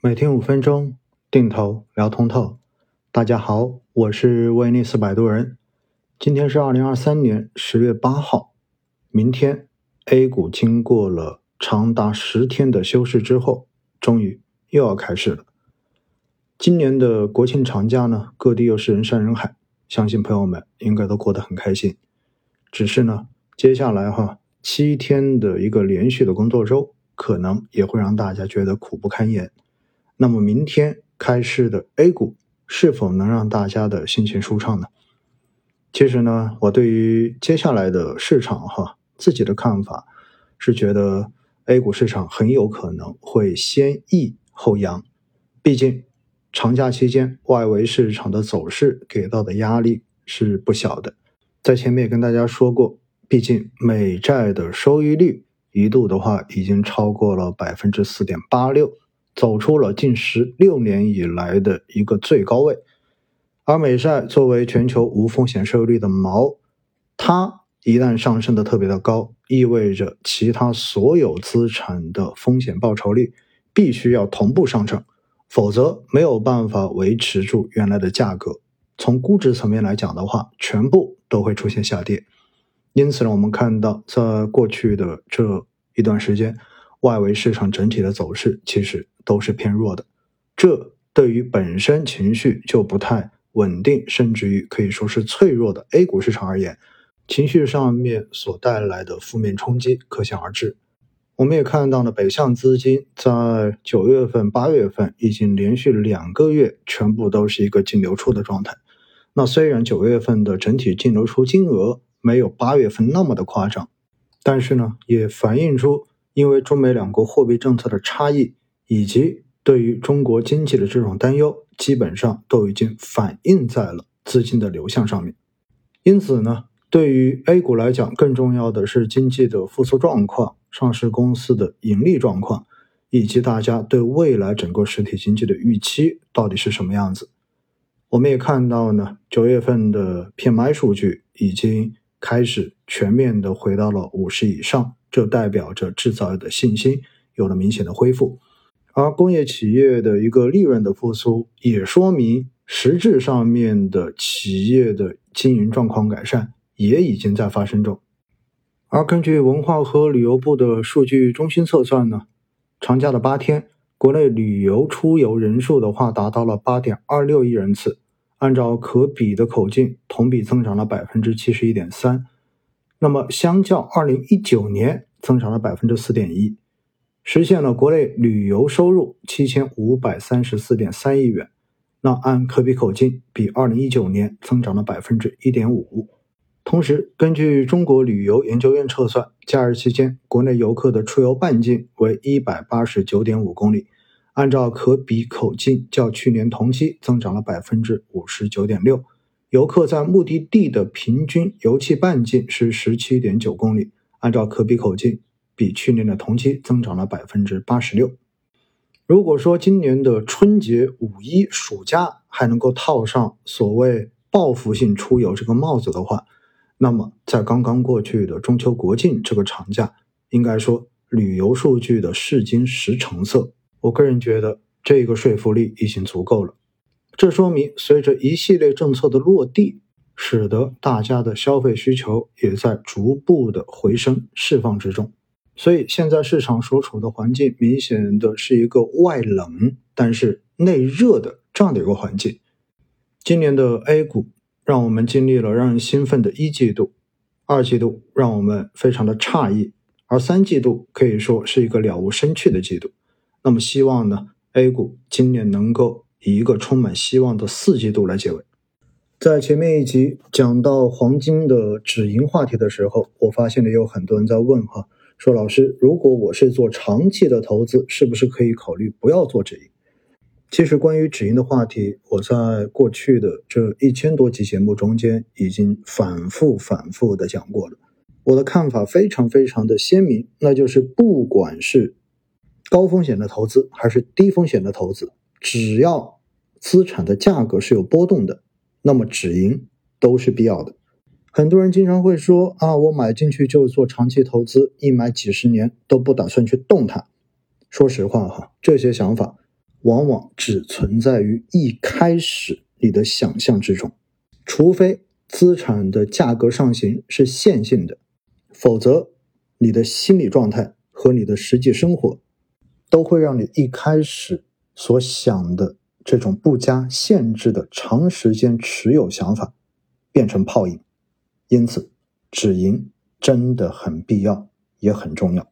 每天五分钟，定投聊通透。大家好，我是威尼斯摆渡人。今天是二零二三年十月八号。明天 A 股经过了长达十天的休市之后，终于又要开市了。今年的国庆长假呢，各地又是人山人海，相信朋友们应该都过得很开心。只是呢，接下来哈七天的一个连续的工作周，可能也会让大家觉得苦不堪言。那么明天开市的 A 股是否能让大家的心情舒畅呢？其实呢，我对于接下来的市场哈自己的看法是觉得 A 股市场很有可能会先抑后扬，毕竟长假期间外围市场的走势给到的压力是不小的。在前面也跟大家说过，毕竟美债的收益率一度的话已经超过了百分之四点八六。走出了近十六年以来的一个最高位，而美债作为全球无风险收益率的锚，它一旦上升的特别的高，意味着其他所有资产的风险报酬率必须要同步上升，否则没有办法维持住原来的价格。从估值层面来讲的话，全部都会出现下跌。因此呢，我们看到在过去的这一段时间。外围市场整体的走势其实都是偏弱的，这对于本身情绪就不太稳定，甚至于可以说是脆弱的 A 股市场而言，情绪上面所带来的负面冲击可想而知。我们也看到了北向资金在九月份、八月份已经连续两个月全部都是一个净流出的状态。那虽然九月份的整体净流出金额没有八月份那么的夸张，但是呢，也反映出。因为中美两国货币政策的差异，以及对于中国经济的这种担忧，基本上都已经反映在了资金的流向上面。因此呢，对于 A 股来讲，更重要的是经济的复苏状况、上市公司的盈利状况，以及大家对未来整个实体经济的预期到底是什么样子。我们也看到呢，九月份的 PMI 数据已经开始全面的回到了五十以上。这代表着制造业的信心有了明显的恢复，而工业企业的一个利润的复苏，也说明实质上面的企业的经营状况改善也已经在发生中。而根据文化和旅游部的数据中心测算呢，长假的八天，国内旅游出游人数的话达到了八点二六亿人次，按照可比的口径，同比增长了百分之七十一点三。那么，相较二零一九年增长了百分之四点一，实现了国内旅游收入七千五百三十四点三亿元。那按可比口径，比二零一九年增长了百分之一点五。同时，根据中国旅游研究院测算，假日期间国内游客的出游半径为一百八十九点五公里，按照可比口径，较去年同期增长了百分之五十九点六。游客在目的地的平均游憩半径是十七点九公里，按照可比口径，比去年的同期增长了百分之八十六。如果说今年的春节、五一、暑假还能够套上所谓报复性出游这个帽子的话，那么在刚刚过去的中秋国庆这个长假，应该说旅游数据的试金石成色，我个人觉得这个说服力已经足够了。这说明，随着一系列政策的落地，使得大家的消费需求也在逐步的回升释放之中。所以，现在市场所处的环境，明显的是一个外冷但是内热的这样的一个环境。今年的 A 股，让我们经历了让人兴奋的一季度，二季度让我们非常的诧异，而三季度可以说是一个了无生趣的季度。那么，希望呢，A 股今年能够。以一个充满希望的四季度来结尾。在前面一集讲到黄金的止盈话题的时候，我发现了有很多人在问哈，说老师，如果我是做长期的投资，是不是可以考虑不要做止盈？其实关于止盈的话题，我在过去的这一千多集节目中间已经反复反复的讲过了。我的看法非常非常的鲜明，那就是不管是高风险的投资还是低风险的投资。只要资产的价格是有波动的，那么止盈都是必要的。很多人经常会说啊，我买进去就做长期投资，一买几十年都不打算去动它。说实话哈，这些想法往往只存在于一开始你的想象之中，除非资产的价格上行是线性的，否则你的心理状态和你的实际生活都会让你一开始所想的这种不加限制的长时间持有想法变成泡影。因此，止盈真的很必要，也很重要。